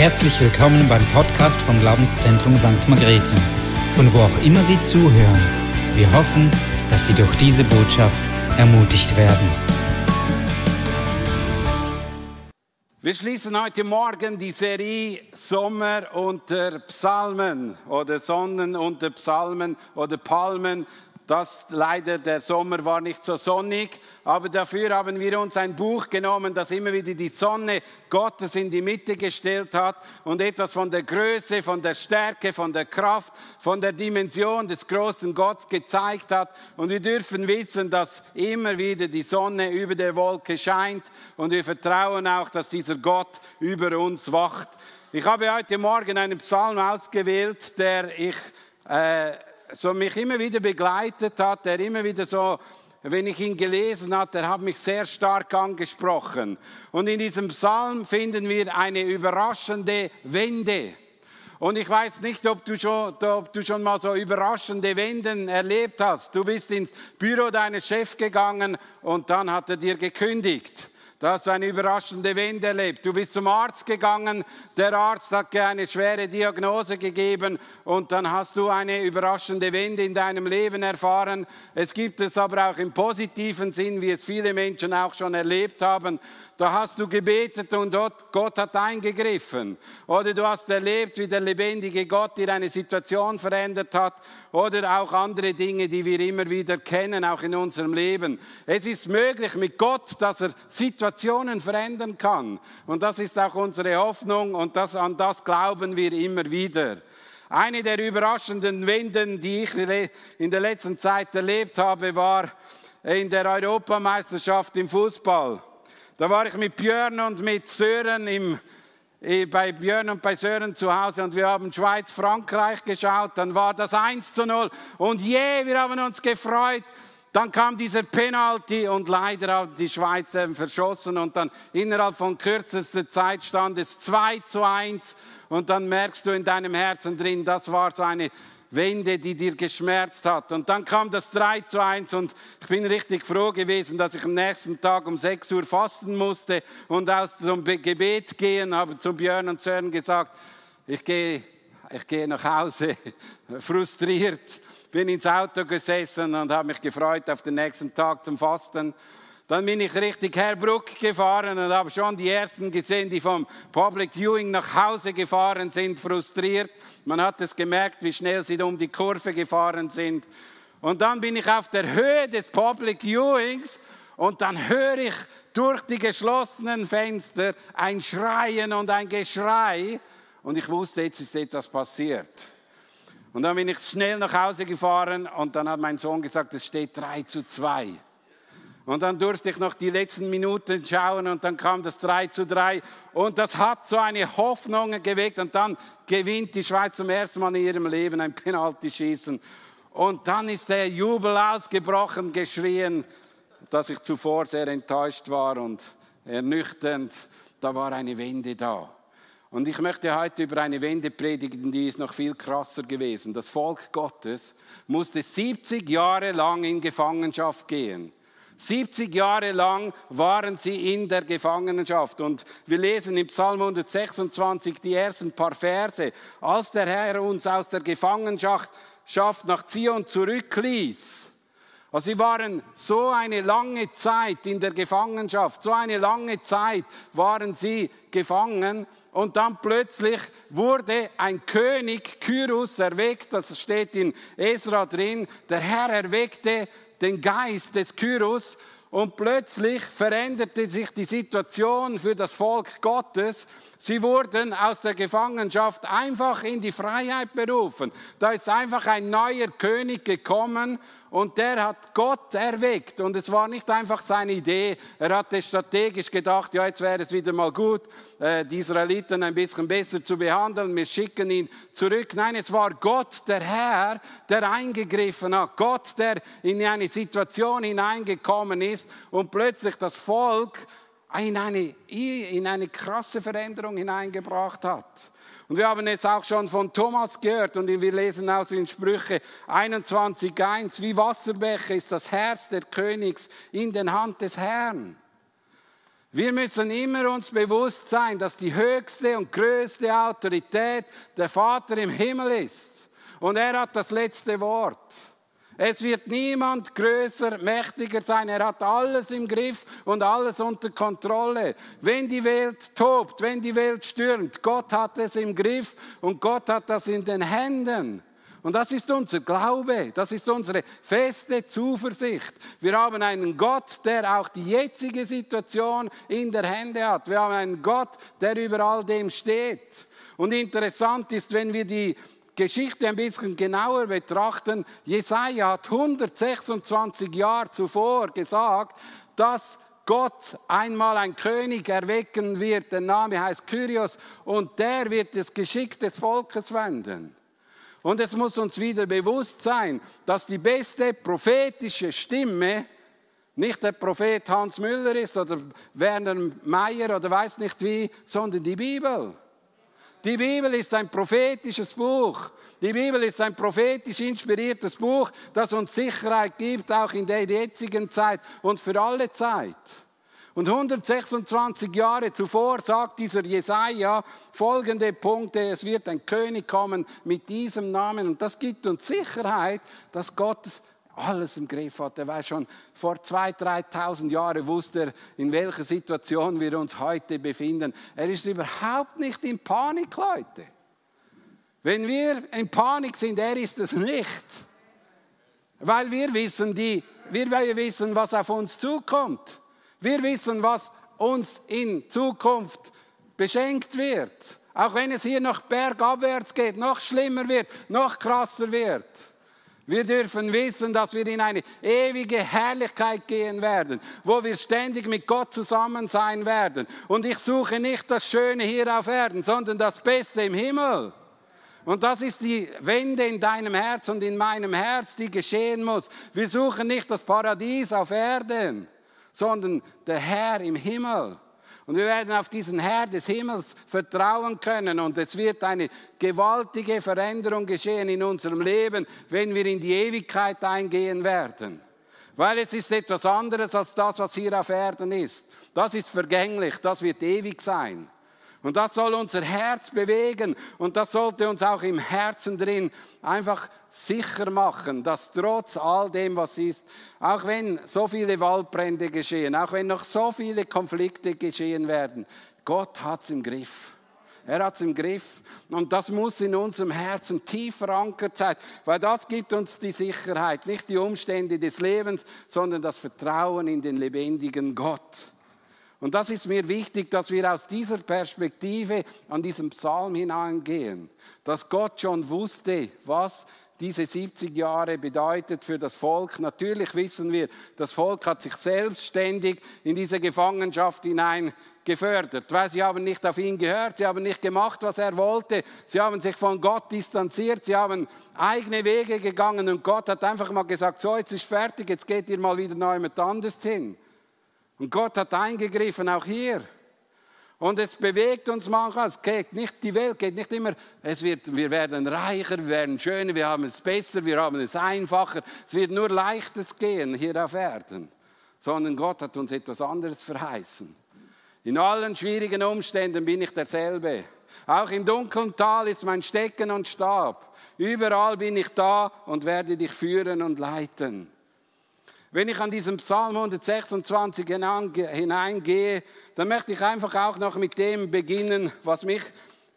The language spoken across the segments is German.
Herzlich willkommen beim Podcast vom Glaubenszentrum St. Margrethe, von wo auch immer Sie zuhören. Wir hoffen, dass Sie durch diese Botschaft ermutigt werden. Wir schließen heute Morgen die Serie Sommer unter Psalmen oder Sonnen unter Psalmen oder Palmen das leider, der Sommer war nicht so sonnig, aber dafür haben wir uns ein Buch genommen, das immer wieder die Sonne Gottes in die Mitte gestellt hat und etwas von der Größe, von der Stärke, von der Kraft, von der Dimension des großen Gottes gezeigt hat. Und wir dürfen wissen, dass immer wieder die Sonne über der Wolke scheint und wir vertrauen auch, dass dieser Gott über uns wacht. Ich habe heute Morgen einen Psalm ausgewählt, der ich... Äh, so mich immer wieder begleitet hat, der immer wieder so, wenn ich ihn gelesen habe, der hat mich sehr stark angesprochen. Und in diesem Psalm finden wir eine überraschende Wende. Und ich weiß nicht, ob du, schon, ob du schon mal so überraschende Wenden erlebt hast. Du bist ins Büro deines Chefs gegangen und dann hat er dir gekündigt. Du hast eine überraschende Wende erlebt. Du bist zum Arzt gegangen, der Arzt hat dir eine schwere Diagnose gegeben und dann hast du eine überraschende Wende in deinem Leben erfahren. Es gibt es aber auch im positiven Sinn, wie es viele Menschen auch schon erlebt haben. Da hast du gebetet und Gott hat eingegriffen. Oder du hast erlebt, wie der lebendige Gott dir eine Situation verändert hat. Oder auch andere Dinge, die wir immer wieder kennen, auch in unserem Leben. Es ist möglich mit Gott, dass er Situationen verändern kann. Und das ist auch unsere Hoffnung und das, an das glauben wir immer wieder. Eine der überraschenden Wenden, die ich in der letzten Zeit erlebt habe, war in der Europameisterschaft im Fußball. Da war ich mit Björn und mit Sören im, bei Björn und bei Sören zu Hause und wir haben Schweiz-Frankreich geschaut. Dann war das 1 zu 0 und je, yeah, wir haben uns gefreut. Dann kam dieser Penalty und leider haben die Schweizer verschossen und dann innerhalb von kürzester Zeit stand es 2 zu 1 und dann merkst du in deinem Herzen drin, das war so eine Wende, die dir geschmerzt hat. Und dann kam das 3 zu 1 und ich bin richtig froh gewesen, dass ich am nächsten Tag um 6 Uhr fasten musste und aus zum Gebet gehen, habe zu Björn und Sören gesagt, ich gehe, ich gehe nach Hause, frustriert, bin ins Auto gesessen und habe mich gefreut auf den nächsten Tag zum Fasten. Dann bin ich richtig Herbruck gefahren und habe schon die ersten gesehen, die vom Public Viewing nach Hause gefahren sind, frustriert. Man hat es gemerkt, wie schnell sie um die Kurve gefahren sind. Und dann bin ich auf der Höhe des Public Viewings und dann höre ich durch die geschlossenen Fenster ein Schreien und ein Geschrei. Und ich wusste, jetzt ist etwas passiert. Und dann bin ich schnell nach Hause gefahren und dann hat mein Sohn gesagt, es steht 3 zu 2. Und dann durfte ich noch die letzten Minuten schauen und dann kam das 3 zu 3. Und das hat so eine Hoffnung geweckt. Und dann gewinnt die Schweiz zum ersten Mal in ihrem Leben ein Penalty-Schießen. Und dann ist der Jubel ausgebrochen, geschrien, dass ich zuvor sehr enttäuscht war und ernüchternd. Da war eine Wende da. Und ich möchte heute über eine Wende predigen, die ist noch viel krasser gewesen. Das Volk Gottes musste 70 Jahre lang in Gefangenschaft gehen. 70 Jahre lang waren sie in der Gefangenschaft. Und wir lesen im Psalm 126 die ersten paar Verse. Als der Herr uns aus der Gefangenschaft nach Zion zurückließ, also sie waren so eine lange Zeit in der Gefangenschaft, so eine lange Zeit waren sie gefangen und dann plötzlich wurde ein König, Kyrus, erweckt, das steht in Esra drin, der Herr erweckte den Geist des Kyros und plötzlich veränderte sich die Situation für das Volk Gottes. Sie wurden aus der Gefangenschaft einfach in die Freiheit berufen. Da ist einfach ein neuer König gekommen und der hat Gott erweckt. Und es war nicht einfach seine Idee. Er hatte strategisch gedacht, ja, jetzt wäre es wieder mal gut, äh, die Israeliten ein bisschen besser zu behandeln. Wir schicken ihn zurück. Nein, es war Gott, der Herr, der eingegriffen hat. Gott, der in eine Situation hineingekommen ist und plötzlich das Volk in eine, in eine krasse Veränderung hineingebracht hat. Und wir haben jetzt auch schon von Thomas gehört und wir lesen aus in Sprüche 21.1, wie Wasserbäche ist das Herz der Königs in den Hand des Herrn. Wir müssen immer uns bewusst sein, dass die höchste und größte Autorität der Vater im Himmel ist. Und er hat das letzte Wort. Es wird niemand größer, mächtiger sein. Er hat alles im Griff und alles unter Kontrolle. Wenn die Welt tobt, wenn die Welt stürmt, Gott hat es im Griff und Gott hat das in den Händen. Und das ist unser Glaube, das ist unsere feste Zuversicht. Wir haben einen Gott, der auch die jetzige Situation in der Hände hat. Wir haben einen Gott, der über all dem steht. Und interessant ist, wenn wir die Geschichte ein bisschen genauer betrachten, Jesaja hat 126 Jahre zuvor gesagt, dass Gott einmal einen König erwecken wird. Der Name heißt Kyrios und der wird das Geschick des Volkes wenden. Und es muss uns wieder bewusst sein, dass die beste prophetische Stimme nicht der Prophet Hans Müller ist oder Werner Meyer oder weiß nicht wie, sondern die Bibel. Die Bibel ist ein prophetisches Buch. Die Bibel ist ein prophetisch inspiriertes Buch, das uns Sicherheit gibt, auch in der jetzigen Zeit und für alle Zeit. Und 126 Jahre zuvor sagt dieser Jesaja folgende Punkte: Es wird ein König kommen mit diesem Namen. Und das gibt uns Sicherheit, dass Gott alles im Griff hat. Er weiß schon, vor 2.000, 3.000 Jahren wusste er, in welcher Situation wir uns heute befinden. Er ist überhaupt nicht in Panik, Leute. Wenn wir in Panik sind, er ist es nicht. Weil wir wissen, die, wir wissen, was auf uns zukommt. Wir wissen, was uns in Zukunft beschenkt wird. Auch wenn es hier noch bergabwärts geht, noch schlimmer wird, noch krasser wird. Wir dürfen wissen, dass wir in eine ewige Herrlichkeit gehen werden, wo wir ständig mit Gott zusammen sein werden. Und ich suche nicht das Schöne hier auf Erden, sondern das Beste im Himmel. Und das ist die Wende in deinem Herz und in meinem Herz, die geschehen muss. Wir suchen nicht das Paradies auf Erden, sondern der Herr im Himmel. Und wir werden auf diesen Herr des Himmels vertrauen können. Und es wird eine gewaltige Veränderung geschehen in unserem Leben, wenn wir in die Ewigkeit eingehen werden. Weil es ist etwas anderes als das, was hier auf Erden ist. Das ist vergänglich, das wird ewig sein. Und das soll unser Herz bewegen und das sollte uns auch im Herzen drin einfach sicher machen, dass trotz all dem, was ist, auch wenn so viele Waldbrände geschehen, auch wenn noch so viele Konflikte geschehen werden, Gott hat es im Griff. Er hat es im Griff. Und das muss in unserem Herzen tief verankert sein, weil das gibt uns die Sicherheit, nicht die Umstände des Lebens, sondern das Vertrauen in den lebendigen Gott. Und das ist mir wichtig, dass wir aus dieser Perspektive an diesem Psalm hineingehen, dass Gott schon wusste, was diese 70 Jahre bedeutet für das Volk. Natürlich wissen wir, das Volk hat sich selbstständig in diese Gefangenschaft hinein gefördert, weil sie haben nicht auf ihn gehört, sie haben nicht gemacht, was er wollte, sie haben sich von Gott distanziert, sie haben eigene Wege gegangen und Gott hat einfach mal gesagt, so jetzt ist fertig, jetzt geht ihr mal wieder neu mit anders hin. Und Gott hat eingegriffen, auch hier. Und es bewegt uns manchmal, es geht nicht, die Welt geht nicht immer, es wird, wir werden reicher, wir werden schöner, wir haben es besser, wir haben es einfacher. Es wird nur leichtes gehen hier auf Erden. Sondern Gott hat uns etwas anderes verheißen. In allen schwierigen Umständen bin ich derselbe. Auch im dunklen Tal ist mein Stecken und Stab. Überall bin ich da und werde dich führen und leiten. Wenn ich an diesem Psalm 126 hineingehe, dann möchte ich einfach auch noch mit dem beginnen, was mich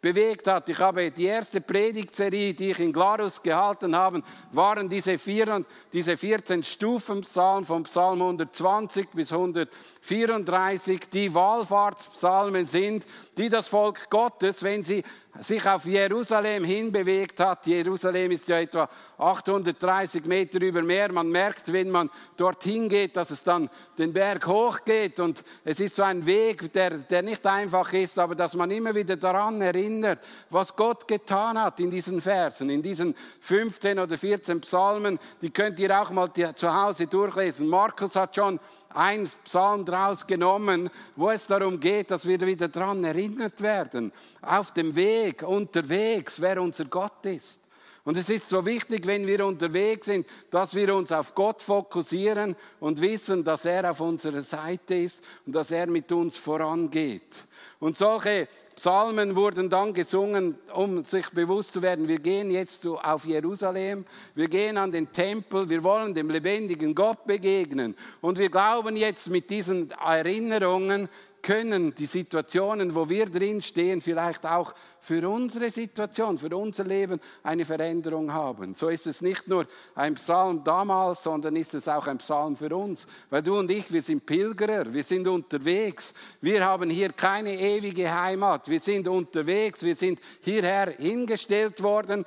bewegt hat. Ich habe die erste Predigtserie, die ich in Glarus gehalten habe, waren diese, vier, diese 14 Stufen Psalmen vom Psalm 120 bis 134, die Wallfahrtspsalmen sind, die das Volk Gottes, wenn sie sich auf Jerusalem hinbewegt hat. Jerusalem ist ja etwa 830 Meter über Meer. Man merkt, wenn man dorthin geht, dass es dann den Berg hochgeht. Und es ist so ein Weg, der, der nicht einfach ist, aber dass man immer wieder daran erinnert, was Gott getan hat in diesen Versen, in diesen 15 oder 14 Psalmen. Die könnt ihr auch mal zu Hause durchlesen. Markus hat schon ein Psalm draus genommen, wo es darum geht, dass wir wieder daran erinnert werden, auf dem Weg, unterwegs, wer unser Gott ist. Und es ist so wichtig, wenn wir unterwegs sind, dass wir uns auf Gott fokussieren und wissen, dass er auf unserer Seite ist und dass er mit uns vorangeht. Und solche Psalmen wurden dann gesungen, um sich bewusst zu werden, wir gehen jetzt auf Jerusalem, wir gehen an den Tempel, wir wollen dem lebendigen Gott begegnen. Und wir glauben jetzt mit diesen Erinnerungen, können die Situationen, wo wir drin stehen, vielleicht auch für unsere Situation, für unser Leben eine Veränderung haben. So ist es nicht nur ein Psalm damals, sondern ist es auch ein Psalm für uns. Weil du und ich, wir sind Pilgerer, wir sind unterwegs. Wir haben hier keine ewige Heimat. Wir sind unterwegs, wir sind hierher hingestellt worden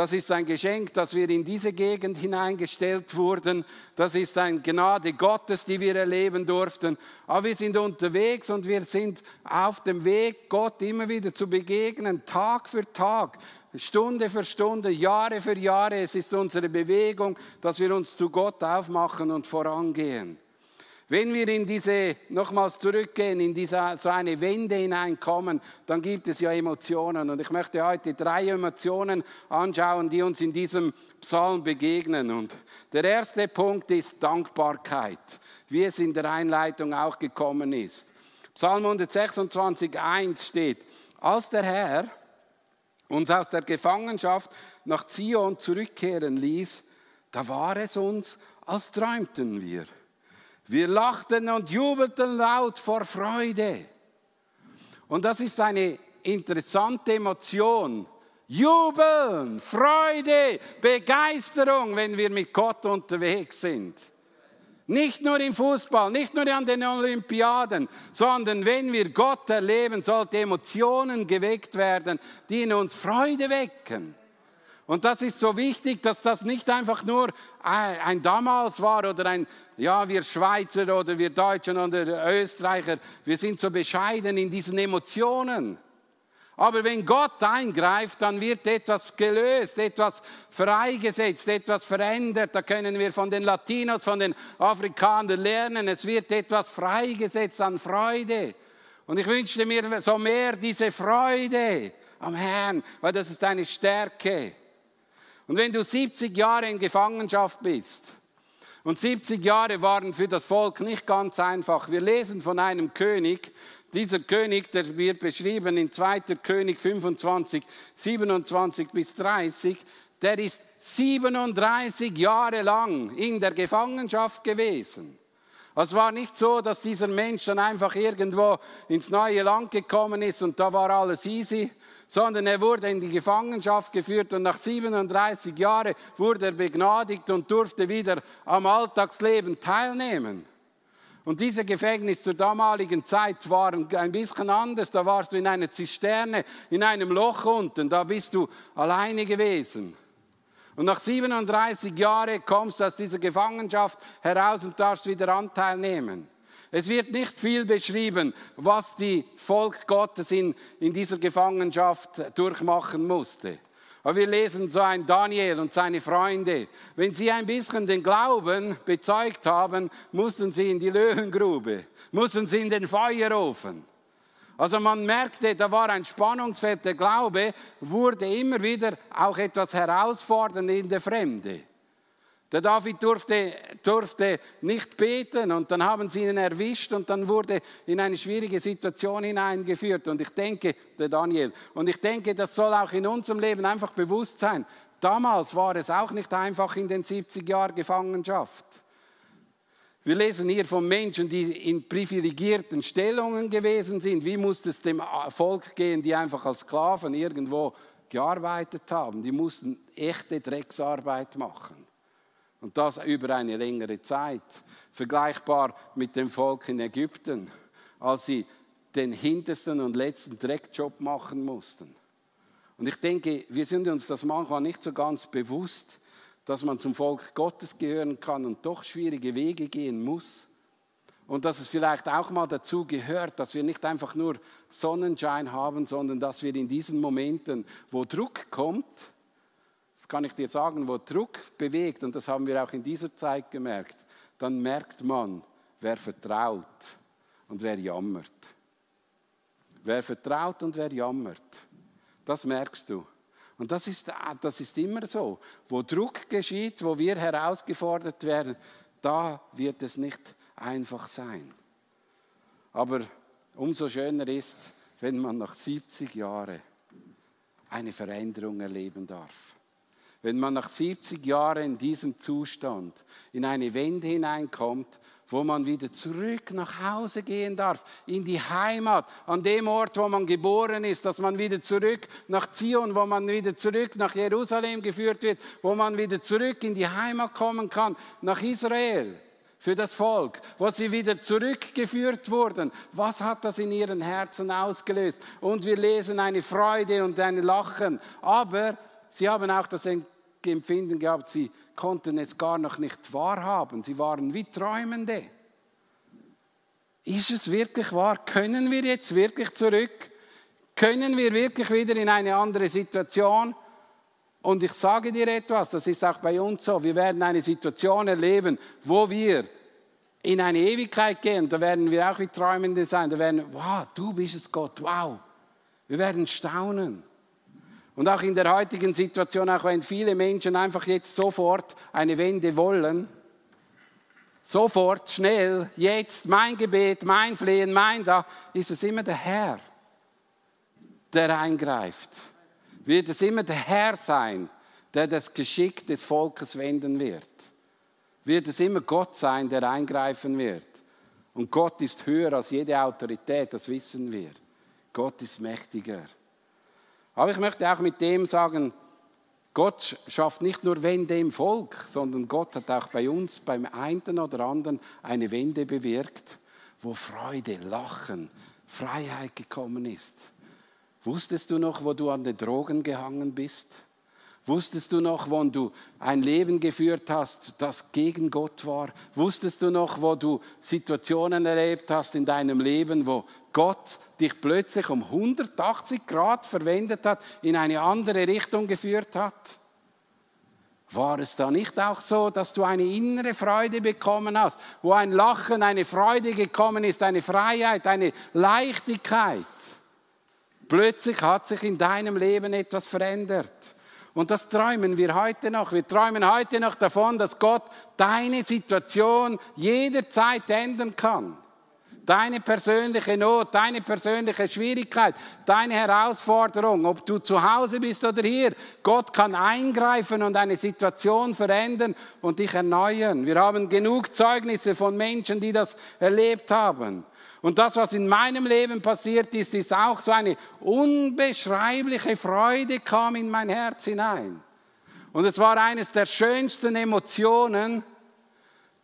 das ist ein Geschenk, dass wir in diese Gegend hineingestellt wurden. Das ist eine Gnade Gottes, die wir erleben durften. Aber wir sind unterwegs und wir sind auf dem Weg, Gott immer wieder zu begegnen, Tag für Tag. Stunde für Stunde, Jahre für Jahre. Es ist unsere Bewegung, dass wir uns zu Gott aufmachen und vorangehen. Wenn wir in diese, nochmals zurückgehen, in diese, so eine Wende hineinkommen, dann gibt es ja Emotionen. Und ich möchte heute drei Emotionen anschauen, die uns in diesem Psalm begegnen. Und der erste Punkt ist Dankbarkeit, wie es in der Einleitung auch gekommen ist. Psalm 126, 1 steht, als der Herr uns aus der Gefangenschaft nach Zion zurückkehren ließ, da war es uns, als träumten wir. Wir lachten und jubelten laut vor Freude. Und das ist eine interessante Emotion. Jubeln, Freude, Begeisterung, wenn wir mit Gott unterwegs sind. Nicht nur im Fußball, nicht nur an den Olympiaden, sondern wenn wir Gott erleben, sollte Emotionen geweckt werden, die in uns Freude wecken. Und das ist so wichtig, dass das nicht einfach nur ein damals war oder ein, ja, wir Schweizer oder wir Deutschen oder Österreicher, wir sind so bescheiden in diesen Emotionen. Aber wenn Gott eingreift, dann wird etwas gelöst, etwas freigesetzt, etwas verändert. Da können wir von den Latinos, von den Afrikanern lernen. Es wird etwas freigesetzt an Freude. Und ich wünschte mir so mehr diese Freude am Herrn, weil das ist eine Stärke. Und wenn du 70 Jahre in Gefangenschaft bist, und 70 Jahre waren für das Volk nicht ganz einfach. Wir lesen von einem König, dieser König, der wird beschrieben in 2. König 25, 27 bis 30, der ist 37 Jahre lang in der Gefangenschaft gewesen. Es war nicht so, dass dieser Mensch dann einfach irgendwo ins neue Land gekommen ist und da war alles easy, sondern er wurde in die Gefangenschaft geführt und nach 37 Jahren wurde er begnadigt und durfte wieder am Alltagsleben teilnehmen. Und diese Gefängnis zur damaligen Zeit waren ein bisschen anders. Da warst du in einer Zisterne, in einem Loch unten, da bist du alleine gewesen. Und nach 37 Jahren kommst du aus dieser Gefangenschaft heraus und darfst wieder Anteil nehmen. Es wird nicht viel beschrieben, was die Volk Gottes in, in dieser Gefangenschaft durchmachen musste. Aber wir lesen so ein Daniel und seine Freunde. Wenn sie ein bisschen den Glauben bezeugt haben, mussten sie in die Löwengrube, mussten sie in den Feuerofen. Also man merkte, da war ein Spannungsfeld. Der Glaube wurde immer wieder auch etwas herausfordernd in der Fremde. Der David durfte, durfte nicht beten und dann haben sie ihn erwischt und dann wurde in eine schwierige Situation hineingeführt. Und ich denke, der Daniel, und ich denke, das soll auch in unserem Leben einfach bewusst sein. Damals war es auch nicht einfach in den 70 Jahren Gefangenschaft. Wir lesen hier von Menschen, die in privilegierten Stellungen gewesen sind. Wie musste es dem Volk gehen, die einfach als Sklaven irgendwo gearbeitet haben? Die mussten echte Drecksarbeit machen. Und das über eine längere Zeit. Vergleichbar mit dem Volk in Ägypten, als sie den hintersten und letzten Dreckjob machen mussten. Und ich denke, wir sind uns das manchmal nicht so ganz bewusst, dass man zum Volk Gottes gehören kann und doch schwierige Wege gehen muss. Und dass es vielleicht auch mal dazu gehört, dass wir nicht einfach nur Sonnenschein haben, sondern dass wir in diesen Momenten, wo Druck kommt, das kann ich dir sagen, wo Druck bewegt, und das haben wir auch in dieser Zeit gemerkt, dann merkt man, wer vertraut und wer jammert. Wer vertraut und wer jammert, das merkst du. Und das ist, das ist immer so. Wo Druck geschieht, wo wir herausgefordert werden, da wird es nicht einfach sein. Aber umso schöner ist, wenn man nach 70 Jahren eine Veränderung erleben darf. Wenn man nach 70 Jahren in diesem Zustand in eine Wende hineinkommt, wo man wieder zurück nach Hause gehen darf, in die Heimat, an dem Ort, wo man geboren ist, dass man wieder zurück nach Zion, wo man wieder zurück nach Jerusalem geführt wird, wo man wieder zurück in die Heimat kommen kann, nach Israel für das Volk, wo sie wieder zurückgeführt wurden. Was hat das in ihren Herzen ausgelöst? Und wir lesen eine Freude und ein Lachen. Aber sie haben auch das Empfinden gehabt, sie konnten es gar noch nicht wahrhaben. Sie waren wie Träumende. Ist es wirklich wahr? Können wir jetzt wirklich zurück? Können wir wirklich wieder in eine andere Situation? Und ich sage dir etwas, das ist auch bei uns so, wir werden eine Situation erleben, wo wir in eine Ewigkeit gehen, da werden wir auch wie Träumende sein, da werden, wow, du bist es Gott, wow. Wir werden staunen. Und auch in der heutigen Situation, auch wenn viele Menschen einfach jetzt sofort eine Wende wollen, sofort, schnell, jetzt, mein Gebet, mein Flehen, mein da, ist es immer der Herr, der eingreift wird es immer der Herr sein, der das Geschick des Volkes wenden wird. Wird es immer Gott sein, der eingreifen wird. Und Gott ist höher als jede Autorität, das wissen wir. Gott ist mächtiger. Aber ich möchte auch mit dem sagen, Gott schafft nicht nur Wende im Volk, sondern Gott hat auch bei uns, beim einen oder anderen, eine Wende bewirkt, wo Freude, Lachen, Freiheit gekommen ist. Wusstest du noch, wo du an den Drogen gehangen bist? Wusstest du noch, wo du ein Leben geführt hast, das gegen Gott war? Wusstest du noch, wo du Situationen erlebt hast in deinem Leben, wo Gott dich plötzlich um 180 Grad verwendet hat, in eine andere Richtung geführt hat? War es da nicht auch so, dass du eine innere Freude bekommen hast, wo ein Lachen, eine Freude gekommen ist, eine Freiheit, eine Leichtigkeit? Plötzlich hat sich in deinem Leben etwas verändert. Und das träumen wir heute noch. Wir träumen heute noch davon, dass Gott deine Situation jederzeit ändern kann. Deine persönliche Not, deine persönliche Schwierigkeit, deine Herausforderung, ob du zu Hause bist oder hier. Gott kann eingreifen und eine Situation verändern und dich erneuern. Wir haben genug Zeugnisse von Menschen, die das erlebt haben. Und das, was in meinem Leben passiert ist, ist auch so eine unbeschreibliche Freude kam in mein Herz hinein. Und es war eines der schönsten Emotionen,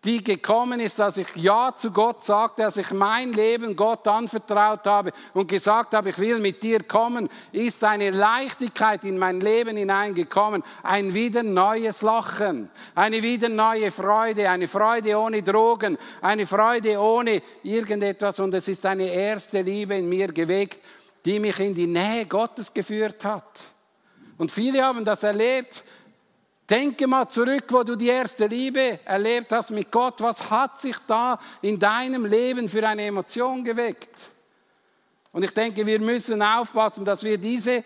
die gekommen ist, dass ich Ja zu Gott sagte, dass ich mein Leben Gott anvertraut habe und gesagt habe, ich will mit dir kommen, ist eine Leichtigkeit in mein Leben hineingekommen, ein wieder neues Lachen, eine wieder neue Freude, eine Freude ohne Drogen, eine Freude ohne irgendetwas. Und es ist eine erste Liebe in mir geweckt, die mich in die Nähe Gottes geführt hat. Und viele haben das erlebt, Denke mal zurück, wo du die erste Liebe erlebt hast mit Gott. Was hat sich da in deinem Leben für eine Emotion geweckt? Und ich denke, wir müssen aufpassen, dass wir diese,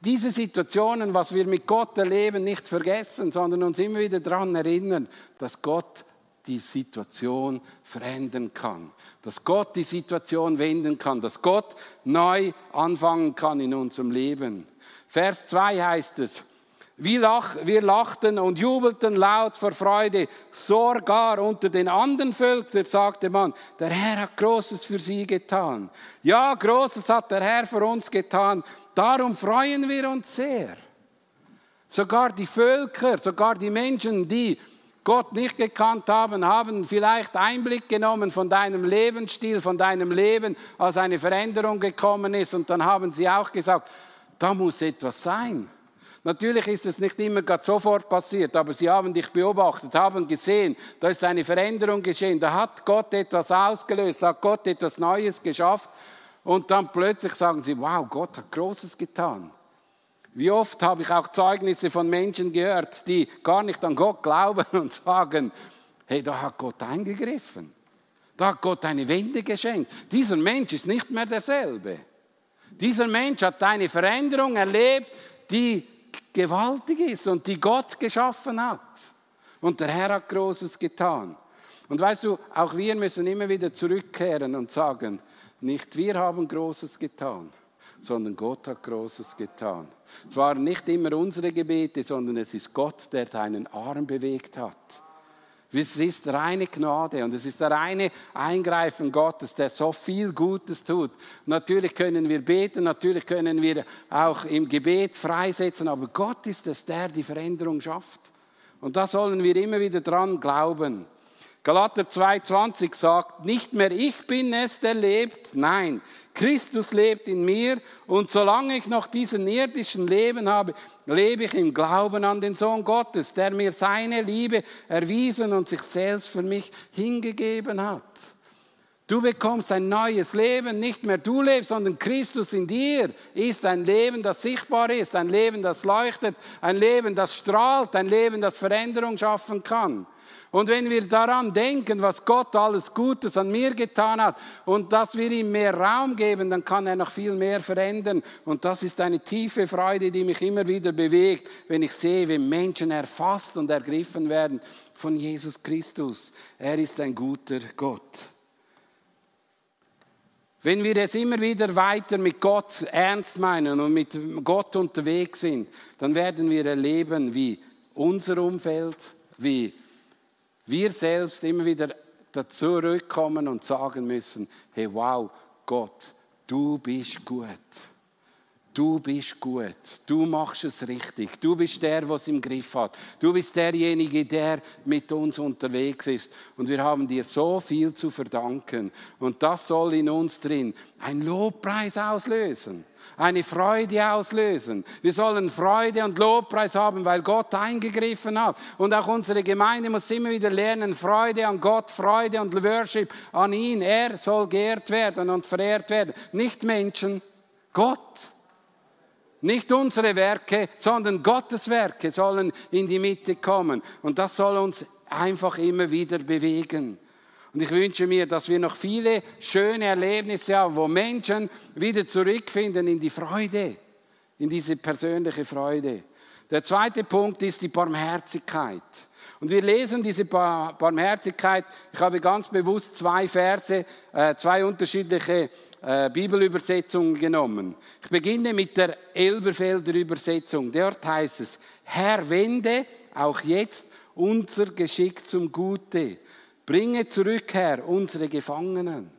diese Situationen, was wir mit Gott erleben, nicht vergessen, sondern uns immer wieder daran erinnern, dass Gott die Situation verändern kann, dass Gott die Situation wenden kann, dass Gott neu anfangen kann in unserem Leben. Vers 2 heißt es, wir lachten und jubelten laut vor Freude, sogar unter den anderen Völkern sagte man, der Herr hat Großes für sie getan. Ja, Großes hat der Herr für uns getan, darum freuen wir uns sehr. Sogar die Völker, sogar die Menschen, die Gott nicht gekannt haben, haben vielleicht Einblick genommen von deinem Lebensstil, von deinem Leben, als eine Veränderung gekommen ist. Und dann haben sie auch gesagt, da muss etwas sein. Natürlich ist es nicht immer sofort passiert, aber sie haben dich beobachtet, haben gesehen, da ist eine Veränderung geschehen, da hat Gott etwas ausgelöst, da hat Gott etwas Neues geschafft und dann plötzlich sagen sie, wow, Gott hat Großes getan. Wie oft habe ich auch Zeugnisse von Menschen gehört, die gar nicht an Gott glauben und sagen, hey, da hat Gott eingegriffen. Da hat Gott eine Wende geschenkt. Dieser Mensch ist nicht mehr derselbe. Dieser Mensch hat eine Veränderung erlebt, die gewaltig ist und die Gott geschaffen hat. Und der Herr hat Großes getan. Und weißt du, auch wir müssen immer wieder zurückkehren und sagen, nicht wir haben Großes getan, sondern Gott hat Großes getan. Es waren nicht immer unsere Gebete, sondern es ist Gott, der deinen Arm bewegt hat. Es ist reine Gnade und es ist der reine Eingreifen Gottes, der so viel Gutes tut. Natürlich können wir beten, natürlich können wir auch im Gebet freisetzen, aber Gott ist es, der die Veränderung schafft. Und da sollen wir immer wieder dran glauben. Galater 2,20 sagt, nicht mehr ich bin es, der lebt, nein, Christus lebt in mir und solange ich noch diesen irdischen Leben habe, lebe ich im Glauben an den Sohn Gottes, der mir seine Liebe erwiesen und sich selbst für mich hingegeben hat. Du bekommst ein neues Leben, nicht mehr du lebst, sondern Christus in dir ist ein Leben, das sichtbar ist, ein Leben, das leuchtet, ein Leben, das strahlt, ein Leben, das Veränderung schaffen kann. Und wenn wir daran denken, was Gott alles Gutes an mir getan hat und dass wir ihm mehr Raum geben, dann kann er noch viel mehr verändern. Und das ist eine tiefe Freude, die mich immer wieder bewegt, wenn ich sehe, wie Menschen erfasst und ergriffen werden von Jesus Christus. Er ist ein guter Gott. Wenn wir jetzt immer wieder weiter mit Gott ernst meinen und mit Gott unterwegs sind, dann werden wir erleben, wie unser Umfeld, wie wir selbst immer wieder zurückkommen und sagen müssen, hey wow, Gott, du bist gut. Du bist gut, du machst es richtig, du bist der, was im Griff hat, du bist derjenige, der mit uns unterwegs ist und wir haben dir so viel zu verdanken und das soll in uns drin ein Lobpreis auslösen eine Freude auslösen. Wir sollen Freude und Lobpreis haben, weil Gott eingegriffen hat. Und auch unsere Gemeinde muss immer wieder lernen, Freude an Gott, Freude und Worship an ihn. Er soll geehrt werden und verehrt werden. Nicht Menschen, Gott. Nicht unsere Werke, sondern Gottes Werke sollen in die Mitte kommen. Und das soll uns einfach immer wieder bewegen. Und ich wünsche mir, dass wir noch viele schöne Erlebnisse haben, wo Menschen wieder zurückfinden in die Freude, in diese persönliche Freude. Der zweite Punkt ist die Barmherzigkeit. Und wir lesen diese Barmherzigkeit. Ich habe ganz bewusst zwei Verse, äh, zwei unterschiedliche äh, Bibelübersetzungen genommen. Ich beginne mit der Elberfelder Übersetzung. Dort heißt es, Herr, wende auch jetzt unser Geschick zum Gute Bringe zurück, Herr, unsere Gefangenen.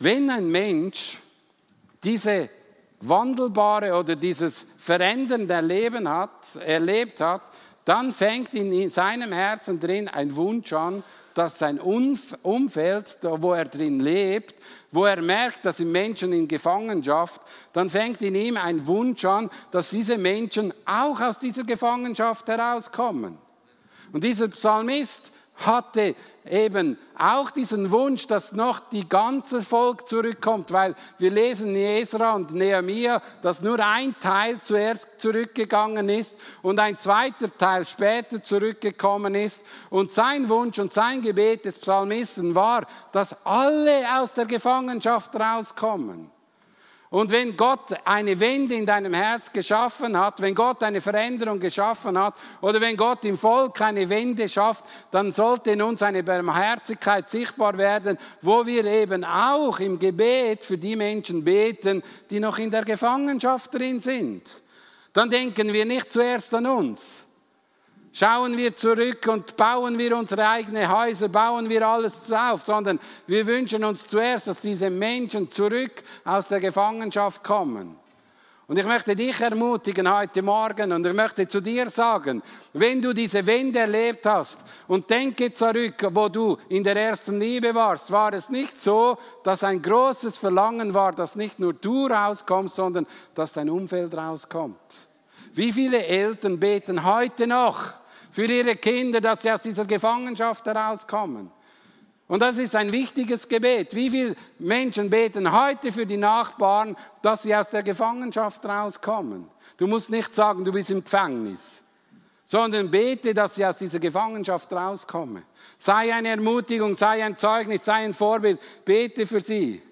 Wenn ein Mensch diese wandelbare oder dieses verändernde Leben hat, erlebt hat, dann fängt in seinem Herzen drin ein Wunsch an, dass sein Umfeld, wo er drin lebt, wo er merkt, dass sind Menschen in Gefangenschaft, dann fängt in ihm ein Wunsch an, dass diese Menschen auch aus dieser Gefangenschaft herauskommen. Und dieser Psalmist hatte eben auch diesen Wunsch, dass noch die ganze Volk zurückkommt, weil wir lesen in Esra und Nehemiah, dass nur ein Teil zuerst zurückgegangen ist und ein zweiter Teil später zurückgekommen ist. Und sein Wunsch und sein Gebet des Psalmisten war, dass alle aus der Gefangenschaft rauskommen. Und wenn Gott eine Wende in deinem Herz geschaffen hat, wenn Gott eine Veränderung geschaffen hat oder wenn Gott im Volk eine Wende schafft, dann sollte in uns eine Barmherzigkeit sichtbar werden, wo wir eben auch im Gebet für die Menschen beten, die noch in der Gefangenschaft drin sind. Dann denken wir nicht zuerst an uns, Schauen wir zurück und bauen wir unsere eigenen Häuser, bauen wir alles auf, sondern wir wünschen uns zuerst, dass diese Menschen zurück aus der Gefangenschaft kommen. Und ich möchte dich ermutigen heute Morgen und ich möchte zu dir sagen, wenn du diese Wende erlebt hast und denke zurück, wo du in der ersten Liebe warst, war es nicht so, dass ein großes Verlangen war, dass nicht nur du rauskommst, sondern dass dein Umfeld rauskommt. Wie viele Eltern beten heute noch für ihre Kinder, dass sie aus dieser Gefangenschaft herauskommen. Und das ist ein wichtiges Gebet. Wie viele Menschen beten heute für die Nachbarn, dass sie aus der Gefangenschaft rauskommen? Du musst nicht sagen, du bist im Gefängnis, sondern bete, dass sie aus dieser Gefangenschaft rauskommen. Sei eine Ermutigung, sei ein Zeugnis, sei ein Vorbild, bete für sie.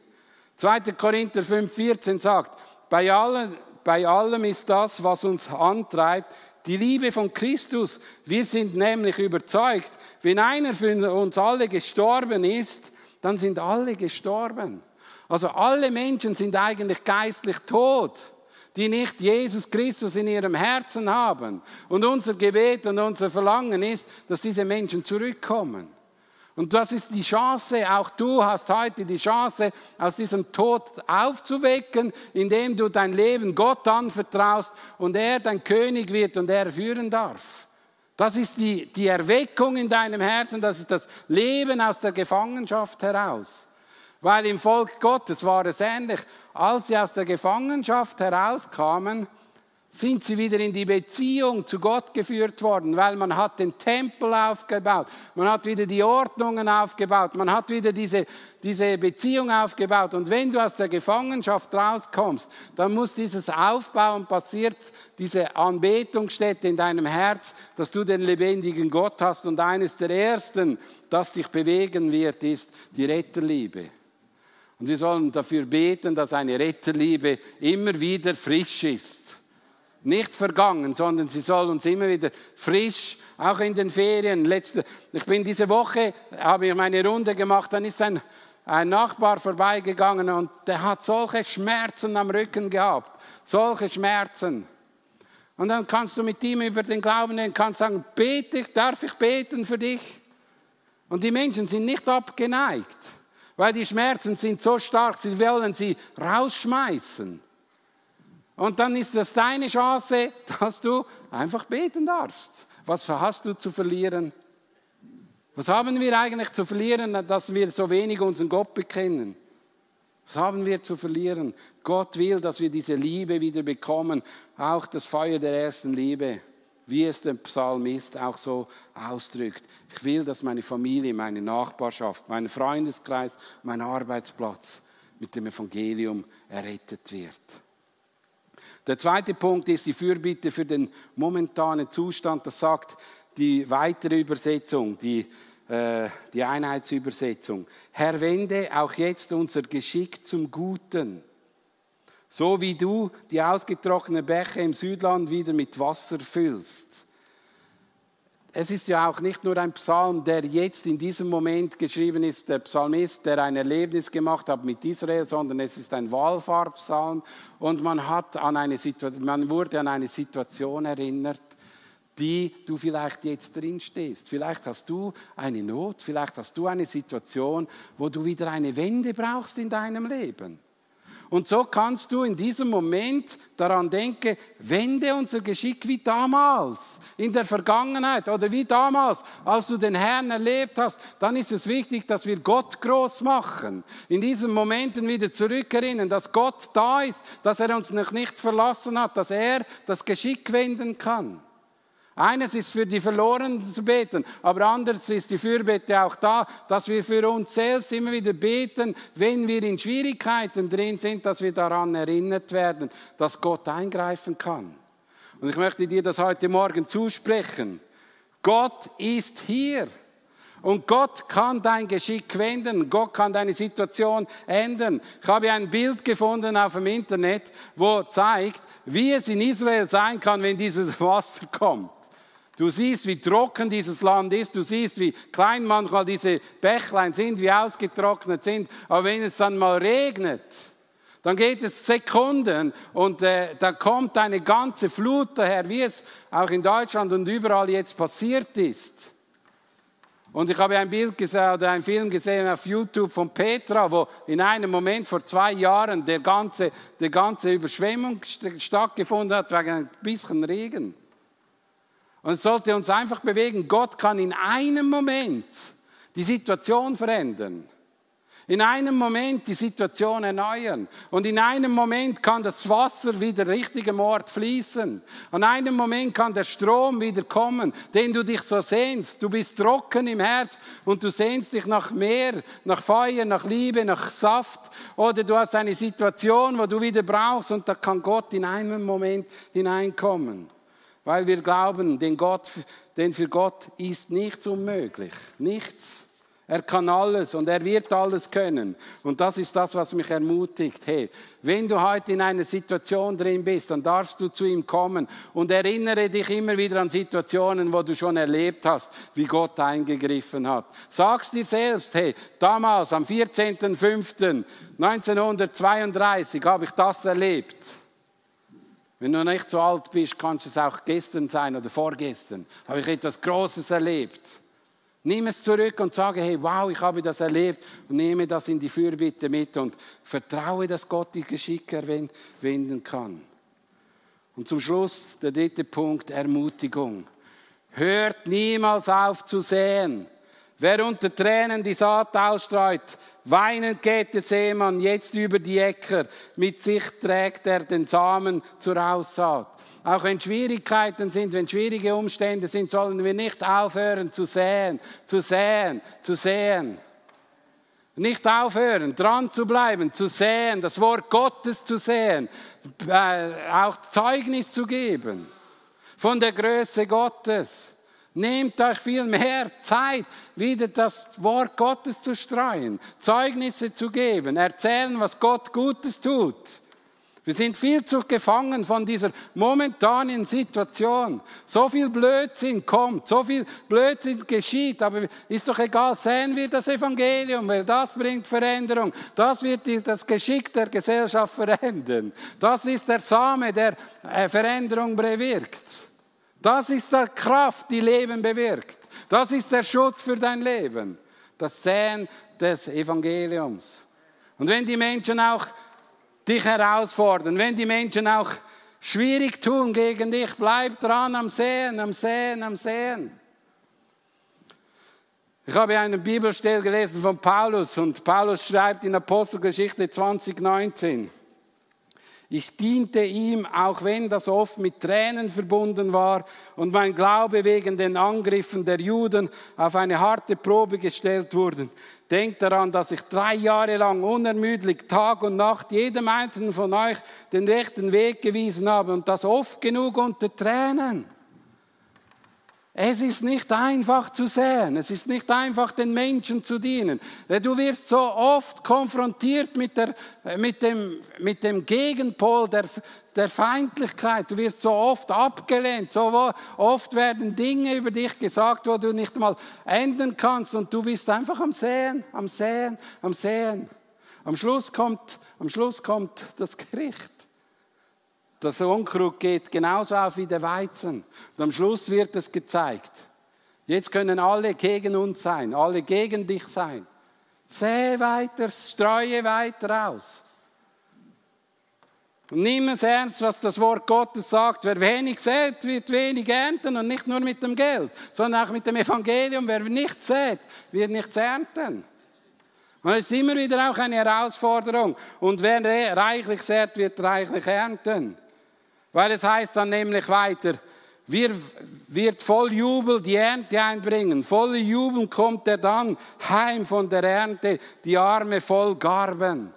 2. Korinther 5,14 sagt, bei allen, bei allem ist das, was uns antreibt, die Liebe von Christus. Wir sind nämlich überzeugt, wenn einer für uns alle gestorben ist, dann sind alle gestorben. Also alle Menschen sind eigentlich geistlich tot, die nicht Jesus Christus in ihrem Herzen haben. Und unser Gebet und unser Verlangen ist, dass diese Menschen zurückkommen. Und das ist die Chance, auch du hast heute die Chance, aus diesem Tod aufzuwecken, indem du dein Leben Gott anvertraust und er dein König wird und er führen darf. Das ist die, die Erweckung in deinem Herzen, das ist das Leben aus der Gefangenschaft heraus. Weil im Volk Gottes war es ähnlich. Als sie aus der Gefangenschaft herauskamen, sind sie wieder in die Beziehung zu Gott geführt worden, weil man hat den Tempel aufgebaut, man hat wieder die Ordnungen aufgebaut, man hat wieder diese, diese Beziehung aufgebaut. Und wenn du aus der Gefangenschaft rauskommst, dann muss dieses Aufbauen passiert, diese Anbetungsstätte in deinem Herz, dass du den lebendigen Gott hast. Und eines der ersten, das dich bewegen wird, ist die Retterliebe. Und wir sollen dafür beten, dass eine Retterliebe immer wieder frisch ist nicht vergangen, sondern sie soll uns immer wieder frisch, auch in den Ferien. Letzte, ich bin diese Woche, habe ich meine Runde gemacht, dann ist ein, ein Nachbar vorbeigegangen und der hat solche Schmerzen am Rücken gehabt, solche Schmerzen. Und dann kannst du mit ihm über den Glauben reden, kannst sagen, bete ich, darf ich beten für dich? Und die Menschen sind nicht abgeneigt, weil die Schmerzen sind so stark, sie wollen sie rausschmeißen. Und dann ist das deine Chance, dass du einfach beten darfst. Was hast du zu verlieren? Was haben wir eigentlich zu verlieren, dass wir so wenig unseren Gott bekennen? Was haben wir zu verlieren? Gott will, dass wir diese Liebe wieder bekommen, auch das Feuer der ersten Liebe, wie es der Psalmist auch so ausdrückt. Ich will, dass meine Familie, meine Nachbarschaft, mein Freundeskreis, mein Arbeitsplatz mit dem Evangelium errettet wird. Der zweite Punkt ist die Fürbitte für den momentanen Zustand. Das sagt die weitere Übersetzung, die, äh, die Einheitsübersetzung. Herr, wende auch jetzt unser Geschick zum Guten. So wie du die ausgetrockneten Bäche im Südland wieder mit Wasser füllst es ist ja auch nicht nur ein Psalm, der jetzt in diesem Moment geschrieben ist, der Psalmist, der ein Erlebnis gemacht hat mit Israel, sondern es ist ein Wallfahrtpsalm und man, hat an eine man wurde an eine Situation erinnert, die du vielleicht jetzt drin stehst. Vielleicht hast du eine Not, vielleicht hast du eine Situation, wo du wieder eine Wende brauchst in deinem Leben. Und so kannst du in diesem Moment daran denken, wende unser Geschick wie damals, in der Vergangenheit oder wie damals, als du den Herrn erlebt hast, dann ist es wichtig, dass wir Gott groß machen. In diesen Momenten wieder zurückerinnern, dass Gott da ist, dass er uns noch nicht verlassen hat, dass er das Geschick wenden kann. Eines ist für die Verlorenen zu beten, aber anderes ist die Fürbitte auch da, dass wir für uns selbst immer wieder beten, wenn wir in Schwierigkeiten drin sind, dass wir daran erinnert werden, dass Gott eingreifen kann. Und ich möchte dir das heute Morgen zusprechen. Gott ist hier. Und Gott kann dein Geschick wenden, Gott kann deine Situation ändern. Ich habe ein Bild gefunden auf dem Internet, wo zeigt, wie es in Israel sein kann, wenn dieses Wasser kommt. Du siehst, wie trocken dieses Land ist. Du siehst, wie klein manchmal diese Bächlein sind, wie ausgetrocknet sind. Aber wenn es dann mal regnet, dann geht es Sekunden und äh, da kommt eine ganze Flut daher, wie es auch in Deutschland und überall jetzt passiert ist. Und ich habe ein Bild gesehen oder einen Film gesehen auf YouTube von Petra, wo in einem Moment vor zwei Jahren der ganze, der ganze Überschwemmung stattgefunden hat wegen ein bisschen Regen. Und es sollte uns einfach bewegen, Gott kann in einem Moment die Situation verändern. In einem Moment die Situation erneuern. Und in einem Moment kann das Wasser wieder richtigem Ort fließen. An einem Moment kann der Strom wieder kommen, den du dich so sehnst. Du bist trocken im Herz und du sehnst dich nach Meer, nach Feuer, nach Liebe, nach Saft. Oder du hast eine Situation, wo du wieder brauchst und da kann Gott in einem Moment hineinkommen weil wir glauben, denn, Gott, denn für Gott ist nichts unmöglich. Nichts. Er kann alles und er wird alles können. Und das ist das, was mich ermutigt. Hey, wenn du heute in einer Situation drin bist, dann darfst du zu ihm kommen und erinnere dich immer wieder an Situationen, wo du schon erlebt hast, wie Gott eingegriffen hat. Sag's dir selbst, hey, damals am 14.05.1932 habe ich das erlebt. Wenn du nicht so alt bist, kannst es auch gestern sein oder vorgestern. Habe ich etwas Großes erlebt. Nimm es zurück und sage, hey, wow, ich habe das erlebt und nehme das in die Fürbitte mit und vertraue, dass Gott die Geschicke wenden kann. Und zum Schluss der dritte Punkt, Ermutigung. Hört niemals auf zu säen. Wer unter Tränen die Saat ausstreut, weinend geht der Seemann jetzt über die Äcker, mit sich trägt er den Samen zur Aussaat. Auch wenn Schwierigkeiten sind, wenn schwierige Umstände sind, sollen wir nicht aufhören zu säen, zu säen, zu säen. Nicht aufhören, dran zu bleiben, zu säen, das Wort Gottes zu säen, äh, auch Zeugnis zu geben von der Größe Gottes. Nehmt euch viel mehr Zeit, wieder das Wort Gottes zu streuen, Zeugnisse zu geben, erzählen, was Gott Gutes tut. Wir sind viel zu gefangen von dieser momentanen Situation. So viel Blödsinn kommt, so viel Blödsinn geschieht, aber ist doch egal, sehen wir das Evangelium, weil das bringt Veränderung. Das wird das Geschick der Gesellschaft verändern. Das ist der Same, der äh, Veränderung bewirkt. Das ist die Kraft, die Leben bewirkt. Das ist der Schutz für dein Leben. Das Sehen des Evangeliums. Und wenn die Menschen auch dich herausfordern. Wenn die Menschen auch schwierig tun gegen dich, bleib dran am Sehen, am Sehen, am Sehen. Ich habe eine Bibelstelle gelesen von Paulus und Paulus schreibt in Apostelgeschichte 2019. Ich diente ihm, auch wenn das oft mit Tränen verbunden war und mein Glaube wegen den Angriffen der Juden auf eine harte Probe gestellt wurde. Denkt daran, dass ich drei Jahre lang unermüdlich Tag und Nacht jedem einzelnen von euch den rechten Weg gewiesen habe und das oft genug unter Tränen. Es ist nicht einfach zu sehen, es ist nicht einfach den Menschen zu dienen. Du wirst so oft konfrontiert mit, der, mit, dem, mit dem Gegenpol der, der Feindlichkeit. Du wirst so oft abgelehnt, so oft werden Dinge über dich gesagt, wo du nicht mal ändern kannst und du bist einfach am Sehen, am Sehen, am Sehen. Am Schluss kommt, am Schluss kommt das Gericht. Das Unkrut geht genauso auf wie der Weizen. Und am Schluss wird es gezeigt. Jetzt können alle gegen uns sein, alle gegen dich sein. Sähe weiter, streue weiter aus. Und nimm es ernst, was das Wort Gottes sagt. Wer wenig sät, wird wenig ernten und nicht nur mit dem Geld, sondern auch mit dem Evangelium. Wer nicht sät, wird nichts ernten. Und es ist immer wieder auch eine Herausforderung. Und wer reichlich sät, wird reichlich ernten. Weil es heißt dann nämlich weiter, wir wird voll Jubel die Ernte einbringen. Voller Jubel kommt er dann heim von der Ernte, die Arme voll Garben.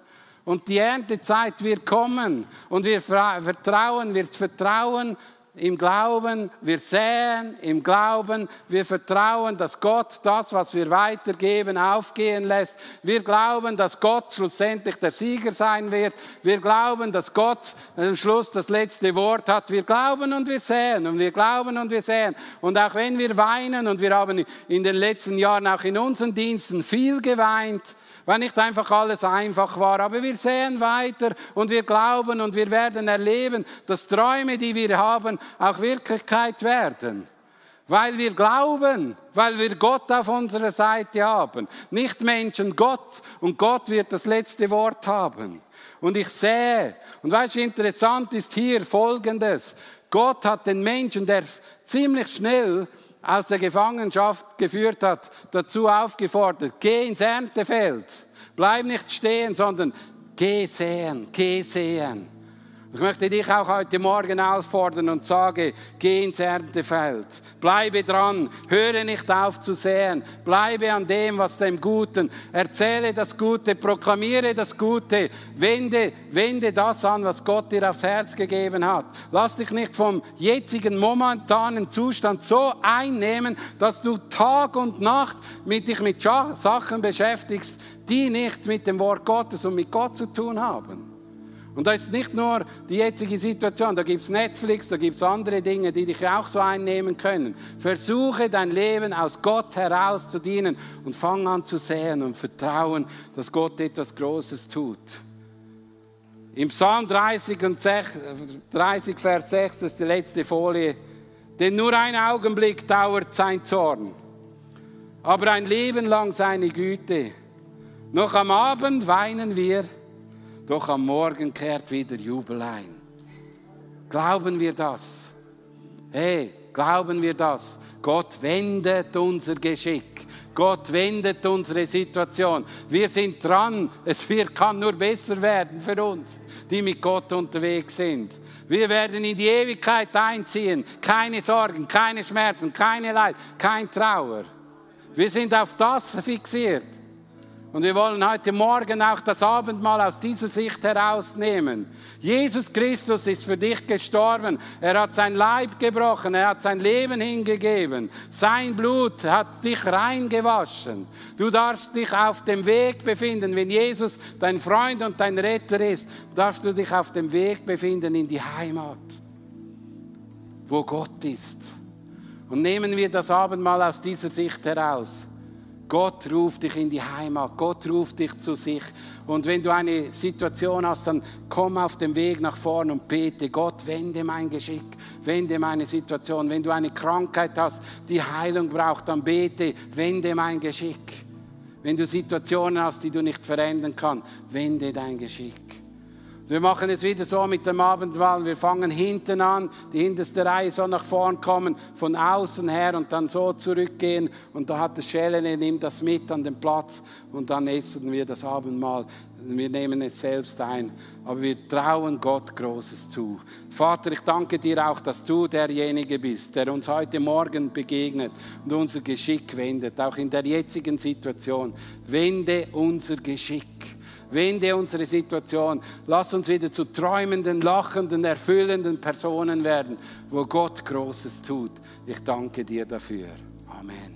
Und die Erntezeit wird kommen und wir vertrauen, wird vertrauen im Glauben, wir säen im Glauben, wir vertrauen, dass Gott das, was wir weitergeben, aufgehen lässt. Wir glauben, dass Gott schlussendlich der Sieger sein wird. Wir glauben, dass Gott am Schluss das letzte Wort hat. Wir glauben und wir säen und wir glauben und wir säen. Und auch wenn wir weinen und wir haben in den letzten Jahren auch in unseren Diensten viel geweint, weil nicht einfach alles einfach war. Aber wir sehen weiter und wir glauben und wir werden erleben, dass Träume, die wir haben, auch Wirklichkeit werden. Weil wir glauben, weil wir Gott auf unserer Seite haben. Nicht Menschen, Gott. Und Gott wird das letzte Wort haben. Und ich sehe, und du, interessant ist hier Folgendes. Gott hat den Menschen, der ziemlich schnell aus der Gefangenschaft geführt hat, dazu aufgefordert, geh ins Erntefeld, bleib nicht stehen, sondern geh sehen, geh sehen. Ich möchte dich auch heute Morgen auffordern und sage, geh ins Erntefeld. Bleibe dran, höre nicht auf zu sehen. Bleibe an dem, was dem Guten. Erzähle das Gute, proklamiere das Gute. Wende, wende das an, was Gott dir aufs Herz gegeben hat. Lass dich nicht vom jetzigen momentanen Zustand so einnehmen, dass du Tag und Nacht mit dich mit Sachen beschäftigst, die nicht mit dem Wort Gottes und mit Gott zu tun haben. Und da ist nicht nur die jetzige Situation, da gibt es Netflix, da gibt es andere Dinge, die dich auch so einnehmen können. Versuche dein Leben aus Gott heraus zu dienen und fang an zu sehen und vertrauen, dass Gott etwas Großes tut. Im Psalm 30, und 6, 30 Vers 6, das ist die letzte Folie, denn nur ein Augenblick dauert sein Zorn, aber ein Leben lang seine Güte. Noch am Abend weinen wir, doch am Morgen kehrt wieder Jubel ein. Glauben wir das? Hey, glauben wir das? Gott wendet unser Geschick. Gott wendet unsere Situation. Wir sind dran. Es kann nur besser werden für uns, die mit Gott unterwegs sind. Wir werden in die Ewigkeit einziehen. Keine Sorgen, keine Schmerzen, keine Leid, kein Trauer. Wir sind auf das fixiert. Und wir wollen heute Morgen auch das Abendmahl aus dieser Sicht herausnehmen. Jesus Christus ist für dich gestorben. Er hat sein Leib gebrochen. Er hat sein Leben hingegeben. Sein Blut hat dich reingewaschen. Du darfst dich auf dem Weg befinden. Wenn Jesus dein Freund und dein Retter ist, darfst du dich auf dem Weg befinden in die Heimat, wo Gott ist. Und nehmen wir das Abendmahl aus dieser Sicht heraus. Gott ruft dich in die Heimat, Gott ruft dich zu sich. Und wenn du eine Situation hast, dann komm auf dem Weg nach vorne und bete, Gott, wende mein Geschick, wende meine Situation. Wenn du eine Krankheit hast, die Heilung braucht, dann bete, wende mein Geschick. Wenn du Situationen hast, die du nicht verändern kannst, wende dein Geschick. Wir machen es wieder so mit dem Abendmahl. Wir fangen hinten an, die hinterste Reihe so nach vorn kommen, von außen her und dann so zurückgehen. Und da hat der Schellene, nimmt das mit an den Platz und dann essen wir das Abendmahl. Wir nehmen es selbst ein, aber wir trauen Gott Großes zu. Vater, ich danke dir auch, dass du derjenige bist, der uns heute Morgen begegnet und unser Geschick wendet, auch in der jetzigen Situation. Wende unser Geschick. Wende unsere Situation. Lass uns wieder zu träumenden, lachenden, erfüllenden Personen werden, wo Gott Großes tut. Ich danke dir dafür. Amen.